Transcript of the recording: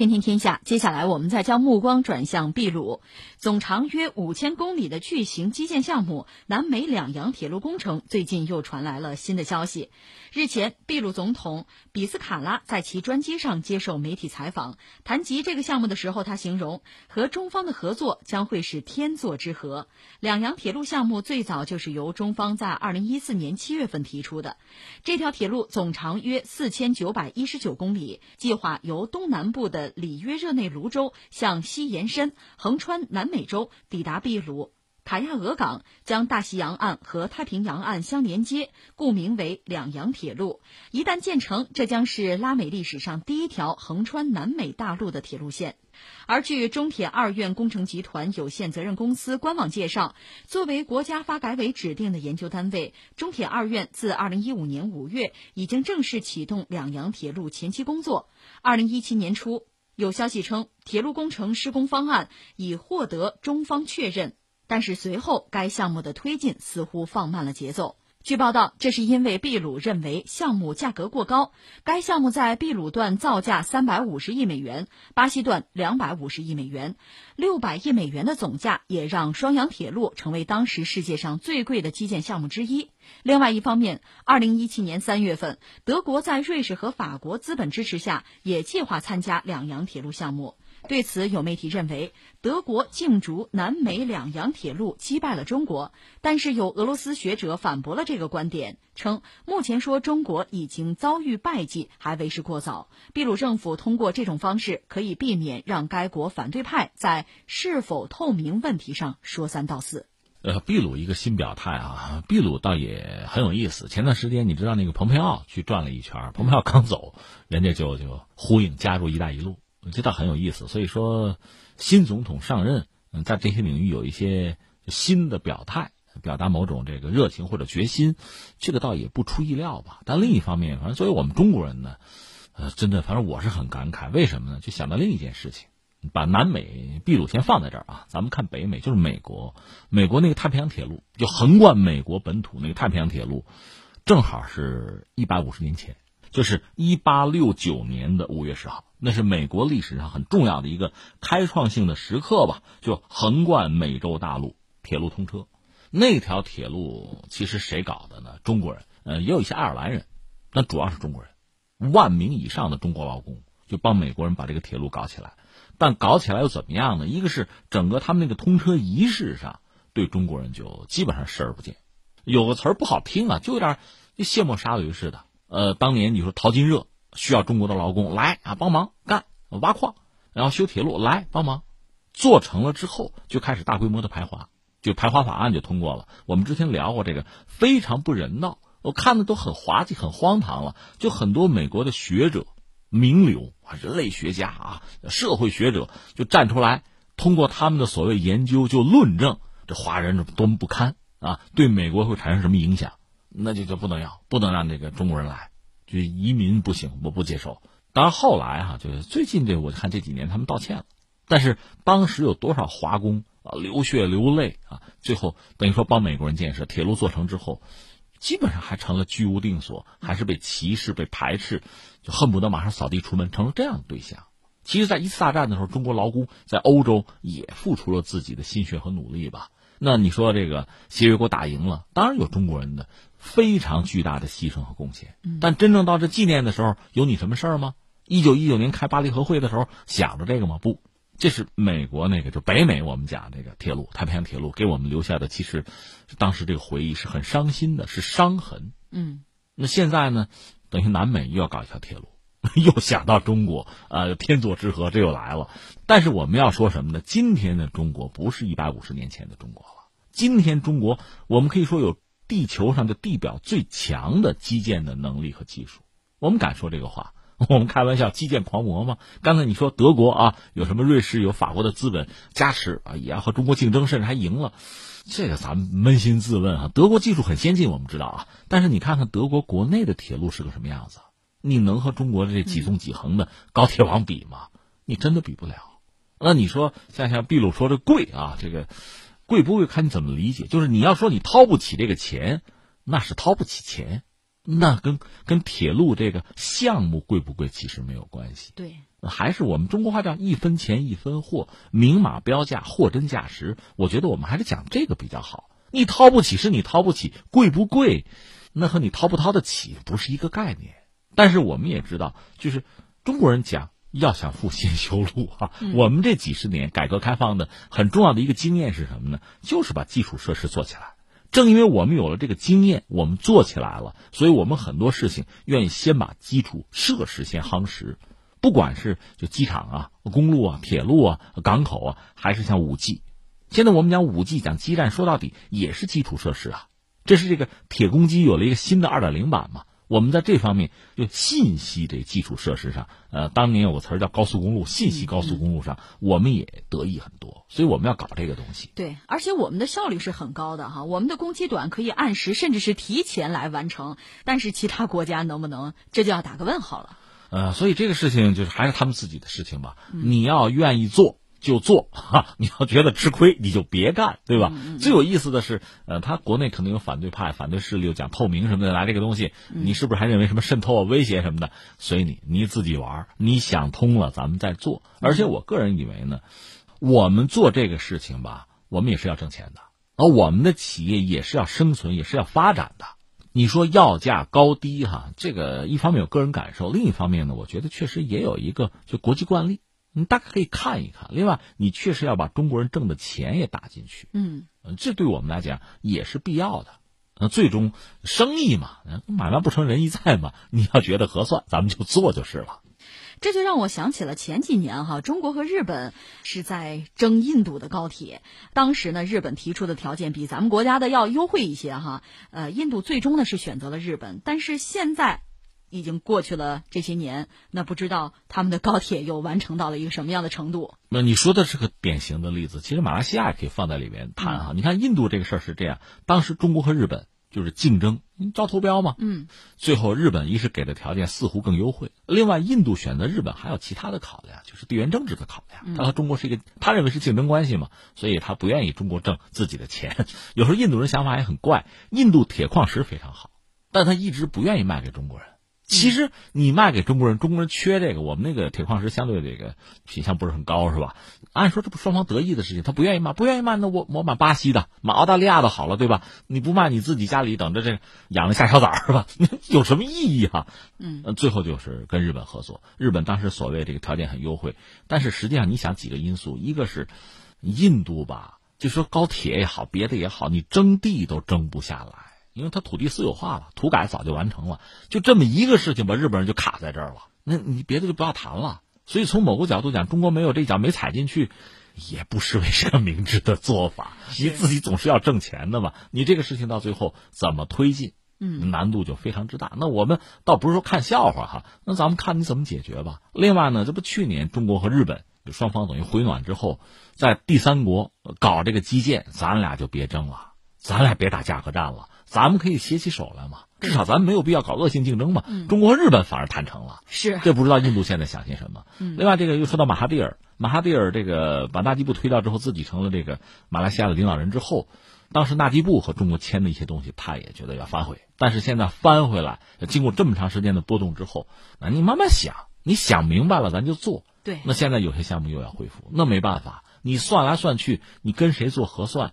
天天天下，接下来我们再将目光转向秘鲁，总长约五千公里的巨型基建项目南美两洋铁路工程，最近又传来了新的消息。日前，秘鲁总统比斯卡拉在其专机上接受媒体采访，谈及这个项目的时候，他形容和中方的合作将会是天作之合。两洋铁路项目最早就是由中方在二零一四年七月份提出的，这条铁路总长约四千九百一十九公里，计划由东南部的里约热内卢州向西延伸，横穿南美洲，抵达秘鲁卡亚俄港，将大西洋岸和太平洋岸相连接，故名为两洋铁路。一旦建成，这将是拉美历史上第一条横穿南美大陆的铁路线。而据中铁二院工程集团有限责任公司官网介绍，作为国家发改委指定的研究单位，中铁二院自2015年5月已经正式启动两洋铁路前期工作。2017年初，有消息称铁路工程施工方案已获得中方确认，但是随后该项目的推进似乎放慢了节奏。据报道，这是因为秘鲁认为项目价格过高。该项目在秘鲁段造价三百五十亿美元，巴西段两百五十亿美元，六百亿美元的总价也让双阳铁路成为当时世界上最贵的基建项目之一。另外一方面，二零一七年三月份，德国在瑞士和法国资本支持下，也计划参加两洋铁路项目。对此，有媒体认为德国竞逐南美两洋铁路击败了中国，但是有俄罗斯学者反驳了这个观点，称目前说中国已经遭遇败绩还为时过早。秘鲁政府通过这种方式可以避免让该国反对派在是否透明问题上说三道四。呃，秘鲁一个新表态啊，秘鲁倒也很有意思。前段时间你知道那个蓬佩奥去转了一圈，蓬佩奥刚走，人家就就呼应加入“一带一路”。这倒很有意思，所以说新总统上任，嗯，在这些领域有一些新的表态，表达某种这个热情或者决心，这个倒也不出意料吧。但另一方面，反正作为我们中国人呢，呃，真的，反正我是很感慨。为什么呢？就想到另一件事情，把南美秘鲁先放在这儿啊，咱们看北美，就是美国，美国那个太平洋铁路，就横贯美国本土那个太平洋铁路，正好是一百五十年前，就是一八六九年的五月十号。那是美国历史上很重要的一个开创性的时刻吧，就横贯美洲大陆铁路通车。那条铁路其实谁搞的呢？中国人，呃，也有一些爱尔兰人，那主要是中国人，万名以上的中国劳工就帮美国人把这个铁路搞起来。但搞起来又怎么样呢？一个是整个他们那个通车仪式上，对中国人就基本上视而不见。有个词儿不好听啊，就有点卸磨杀驴似的。呃，当年你说淘金热。需要中国的劳工来啊帮忙干挖矿，然后修铁路来帮忙，做成了之后就开始大规模的排华，就排华法案就通过了。我们之前聊过这个非常不人道，我看的都很滑稽、很荒唐了。就很多美国的学者、名流啊、人类学家啊、社会学者就站出来，通过他们的所谓研究就论证这华人是多么不堪啊，对美国会产生什么影响，那就就不能要，不能让这个中国人来。就移民不行，我不接受。当然后来哈，就是最近这我看这几年他们道歉了，但是当时有多少华工啊流血流泪啊，最后等于说帮美国人建设铁路做成之后，基本上还成了居无定所，还是被歧视、被排斥，就恨不得马上扫地出门，成了这样的对象。其实，在一次大战的时候，中国劳工在欧洲也付出了自己的心血和努力吧。那你说这个协约国打赢了，当然有中国人的。非常巨大的牺牲和贡献，但真正到这纪念的时候，有你什么事儿吗？一九一九年开巴黎和会的时候想着这个吗？不，这是美国那个就北美我们讲那个铁路太平洋铁路给我们留下的，其实当时这个回忆是很伤心的，是伤痕。嗯，那现在呢，等于南美又要搞一条铁路，又想到中国，呃，天作之合，这又来了。但是我们要说什么呢？今天的中国不是一百五十年前的中国了，今天中国我们可以说有。地球上的地表最强的基建的能力和技术，我们敢说这个话？我们开玩笑，基建狂魔吗？刚才你说德国啊，有什么瑞士有法国的资本加持啊，也要和中国竞争，甚至还赢了。这个咱们扪心自问啊，德国技术很先进，我们知道啊。但是你看看德国国内的铁路是个什么样子？你能和中国的这几纵几横的高铁网比吗？你真的比不了。那你说像像秘鲁说的贵啊，这个。贵不贵看你怎么理解，就是你要说你掏不起这个钱，那是掏不起钱，那跟跟铁路这个项目贵不贵其实没有关系。对，还是我们中国话叫一分钱一分货，明码标价，货真价实。我觉得我们还是讲这个比较好。你掏不起是你掏不起，贵不贵，那和你掏不掏得起不是一个概念。但是我们也知道，就是中国人讲要想富先修路啊。我们这几十年改革开放的很重要的一个经验是什么呢？就是把基础设施做起来。正因为我们有了这个经验，我们做起来了，所以我们很多事情愿意先把基础设施先夯实。不管是就机场啊、公路啊、铁路啊、港口啊，还是像五 G，现在我们讲五 G 讲基站，说到底也是基础设施啊。这是这个铁公鸡有了一个新的二点零版嘛？我们在这方面就信息这基础设施上，呃，当年有个词儿叫高速公路，信息高速公路上，我们也得益很多。所以我们要搞这个东西。对，而且我们的效率是很高的哈，我们的工期短，可以按时甚至是提前来完成。但是其他国家能不能，这就要打个问号了。呃，所以这个事情就是还是他们自己的事情吧。你要愿意做就做哈，你要觉得吃亏你就别干，对吧？最有意思的是，呃，他国内可能有反对派、反对势力又讲透明什么的，拿这个东西，你是不是还认为什么渗透啊、威胁什么的？随你，你自己玩，你想通了咱们再做。而且我个人以为呢，我们做这个事情吧，我们也是要挣钱的，而我们的企业也是要生存，也是要发展的。你说要价高低哈，这个一方面有个人感受，另一方面呢，我觉得确实也有一个就国际惯例，你大概可以看一看。另外，你确实要把中国人挣的钱也打进去，嗯，这对我们来讲也是必要的。那最终生意嘛，买卖不成仁义在嘛，你要觉得合算，咱们就做就是了。这就让我想起了前几年哈，中国和日本是在争印度的高铁。当时呢，日本提出的条件比咱们国家的要优惠一些哈。呃，印度最终呢是选择了日本，但是现在已经过去了这些年，那不知道他们的高铁又完成到了一个什么样的程度？那你说的是个典型的例子，其实马来西亚也可以放在里面谈哈。你看印度这个事儿是这样，当时中国和日本。就是竞争，招投标嘛。嗯，最后日本一是给的条件似乎更优惠，另外印度选择日本还有其他的考量，就是地缘政治的考量。他和中国是一个，他认为是竞争关系嘛，所以他不愿意中国挣自己的钱。有时候印度人想法也很怪，印度铁矿石非常好，但他一直不愿意卖给中国人。其实你卖给中国人，中国人缺这个，我们那个铁矿石相对这个品相不是很高，是吧？按说这不双方得意的事情，他不愿意卖，不愿意卖，那我我买巴西的，买澳大利亚的好了，对吧？你不卖，你自己家里等着这养着下小崽是吧？有什么意义哈？嗯，最后就是跟日本合作，日本当时所谓这个条件很优惠，但是实际上你想几个因素，一个是印度吧，就说高铁也好，别的也好，你征地都征不下来。因为他土地私有化了，土改早就完成了，就这么一个事情，把日本人就卡在这儿了。那你别的就不要谈了。所以从某个角度讲，中国没有这脚没踩进去，也不失为是个明智的做法。你自己总是要挣钱的嘛，你这个事情到最后怎么推进，嗯，难度就非常之大。那我们倒不是说看笑话哈，那咱们看你怎么解决吧。另外呢，这不去年中国和日本双方等于回暖之后，在第三国搞这个基建，咱俩就别争了，咱俩别打价格战了。咱们可以携起手来嘛，至少咱们没有必要搞恶性竞争嘛。中国和日本反而谈成了，是这不知道印度现在想些什么。另外，这个又说到马哈蒂尔，马哈蒂尔这个把纳吉布推掉之后，自己成了这个马来西亚的领导人之后，当时纳吉布和中国签的一些东西，他也觉得要反悔。但是现在翻回来，经过这么长时间的波动之后，那你慢慢想，你想明白了，咱就做。对，那现在有些项目又要恢复，那没办法，你算来算去，你跟谁做核算？